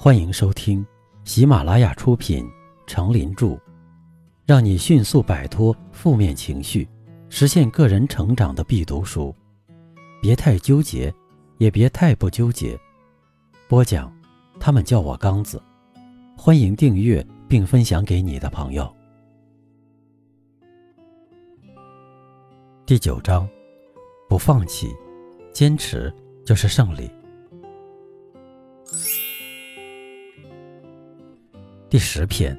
欢迎收听喜马拉雅出品《成林著》，让你迅速摆脱负面情绪，实现个人成长的必读书。别太纠结，也别太不纠结。播讲，他们叫我刚子。欢迎订阅并分享给你的朋友。第九章，不放弃，坚持就是胜利。第十篇，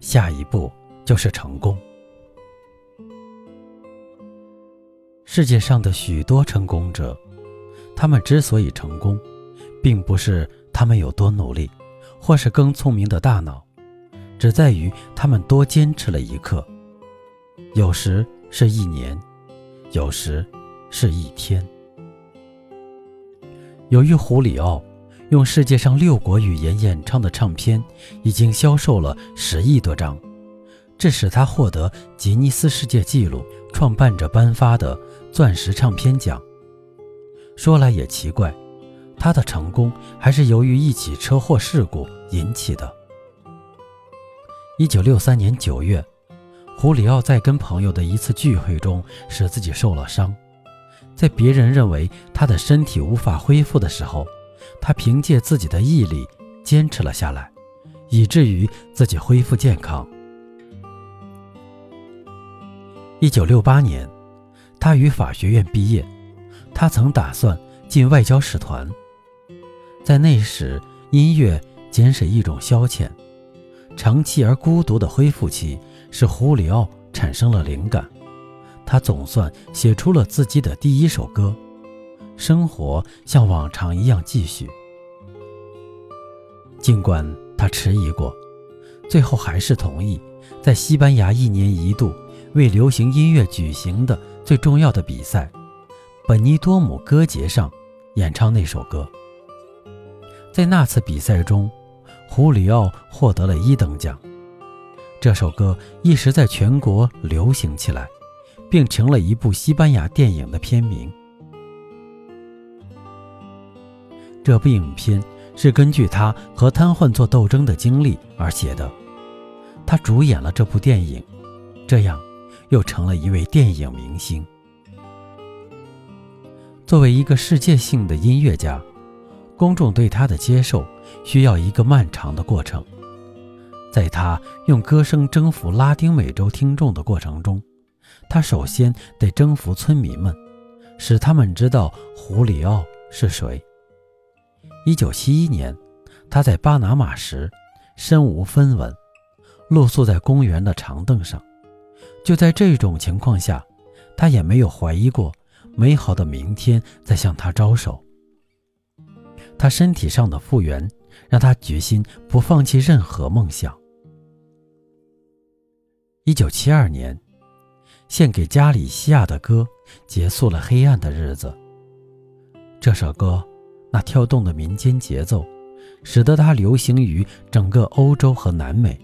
下一步就是成功。世界上的许多成功者，他们之所以成功，并不是他们有多努力，或是更聪明的大脑，只在于他们多坚持了一刻。有时是一年，有时是一天。由于胡里奥。用世界上六国语言演唱的唱片已经销售了十亿多张，这使他获得吉尼斯世界纪录创办者颁发的钻石唱片奖。说来也奇怪，他的成功还是由于一起车祸事故引起的。一九六三年九月，胡里奥在跟朋友的一次聚会中使自己受了伤，在别人认为他的身体无法恢复的时候。他凭借自己的毅力坚持了下来，以至于自己恢复健康。一九六八年，他于法学院毕业。他曾打算进外交使团。在那时，音乐仅是一种消遣。长期而孤独的恢复期使胡里奥产生了灵感，他总算写出了自己的第一首歌。生活像往常一样继续，尽管他迟疑过，最后还是同意在西班牙一年一度为流行音乐举行的最重要的比赛——本尼多姆歌节上演唱那首歌。在那次比赛中，胡里奥获得了一等奖。这首歌一时在全国流行起来，并成了一部西班牙电影的片名。这部影片是根据他和瘫痪做斗争的经历而写的，他主演了这部电影，这样又成了一位电影明星。作为一个世界性的音乐家，公众对他的接受需要一个漫长的过程。在他用歌声征服拉丁美洲听众的过程中，他首先得征服村民们，使他们知道胡里奥是谁。一九七一年，他在巴拿马时身无分文，露宿在公园的长凳上。就在这种情况下，他也没有怀疑过美好的明天在向他招手。他身体上的复原让他决心不放弃任何梦想。一九七二年，献给加里西亚的歌结束了黑暗的日子。这首歌。那跳动的民间节奏，使得它流行于整个欧洲和南美。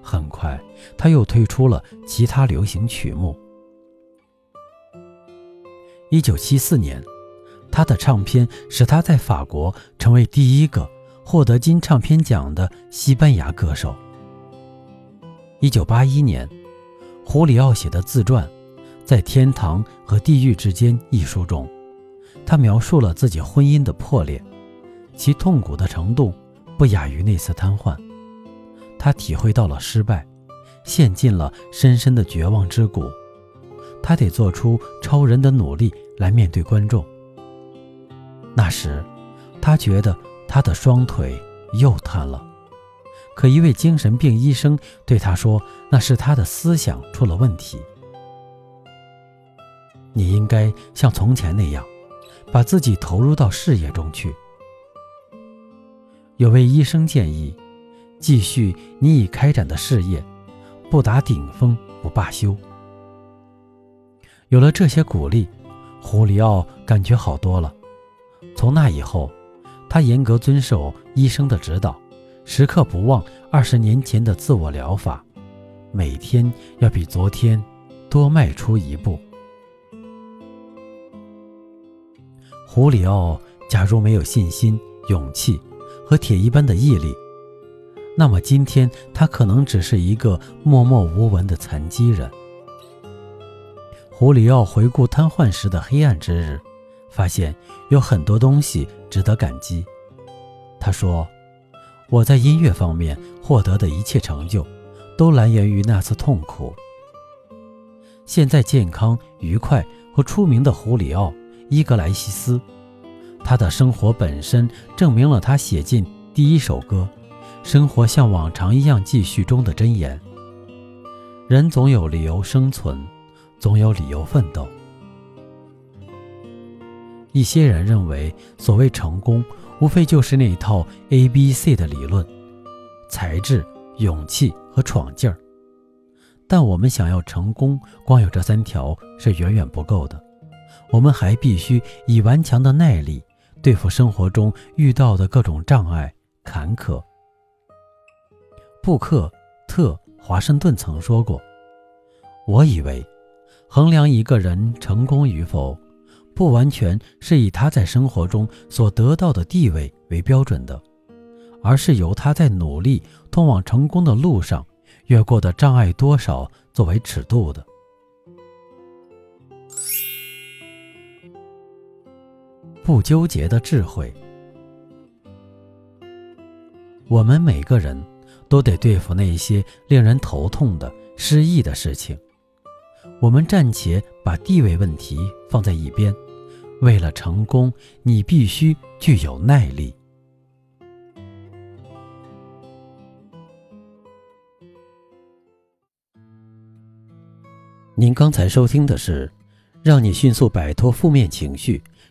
很快，他又推出了其他流行曲目。一九七四年，他的唱片使他在法国成为第一个获得金唱片奖的西班牙歌手。一九八一年，胡里奥写的自传《在天堂和地狱之间》一书中。他描述了自己婚姻的破裂，其痛苦的程度不亚于那次瘫痪。他体会到了失败，陷进了深深的绝望之谷。他得做出超人的努力来面对观众。那时，他觉得他的双腿又瘫了。可一位精神病医生对他说：“那是他的思想出了问题。你应该像从前那样。”把自己投入到事业中去。有位医生建议，继续你已开展的事业，不达顶峰不罢休。有了这些鼓励，胡里奥感觉好多了。从那以后，他严格遵守医生的指导，时刻不忘二十年前的自我疗法，每天要比昨天多迈出一步。胡里奥，假如没有信心、勇气和铁一般的毅力，那么今天他可能只是一个默默无闻的残疾人。胡里奥回顾瘫痪时的黑暗之日，发现有很多东西值得感激。他说：“我在音乐方面获得的一切成就，都来源于那次痛苦。现在健康、愉快和出名的胡里奥·伊格莱西斯。”他的生活本身证明了他写进第一首歌《生活像往常一样继续》中的箴言：人总有理由生存，总有理由奋斗。一些人认为，所谓成功，无非就是那一套 A、B、C 的理论：才智、勇气和闯劲儿。但我们想要成功，光有这三条是远远不够的，我们还必须以顽强的耐力。对付生活中遇到的各种障碍、坎坷。布克特华盛顿曾说过：“我以为，衡量一个人成功与否，不完全是以他在生活中所得到的地位为标准的，而是由他在努力通往成功的路上越过的障碍多少作为尺度的。”不纠结的智慧。我们每个人都得对付那些令人头痛的失意的事情。我们暂且把地位问题放在一边。为了成功，你必须具有耐力。您刚才收听的是，让你迅速摆脱负面情绪。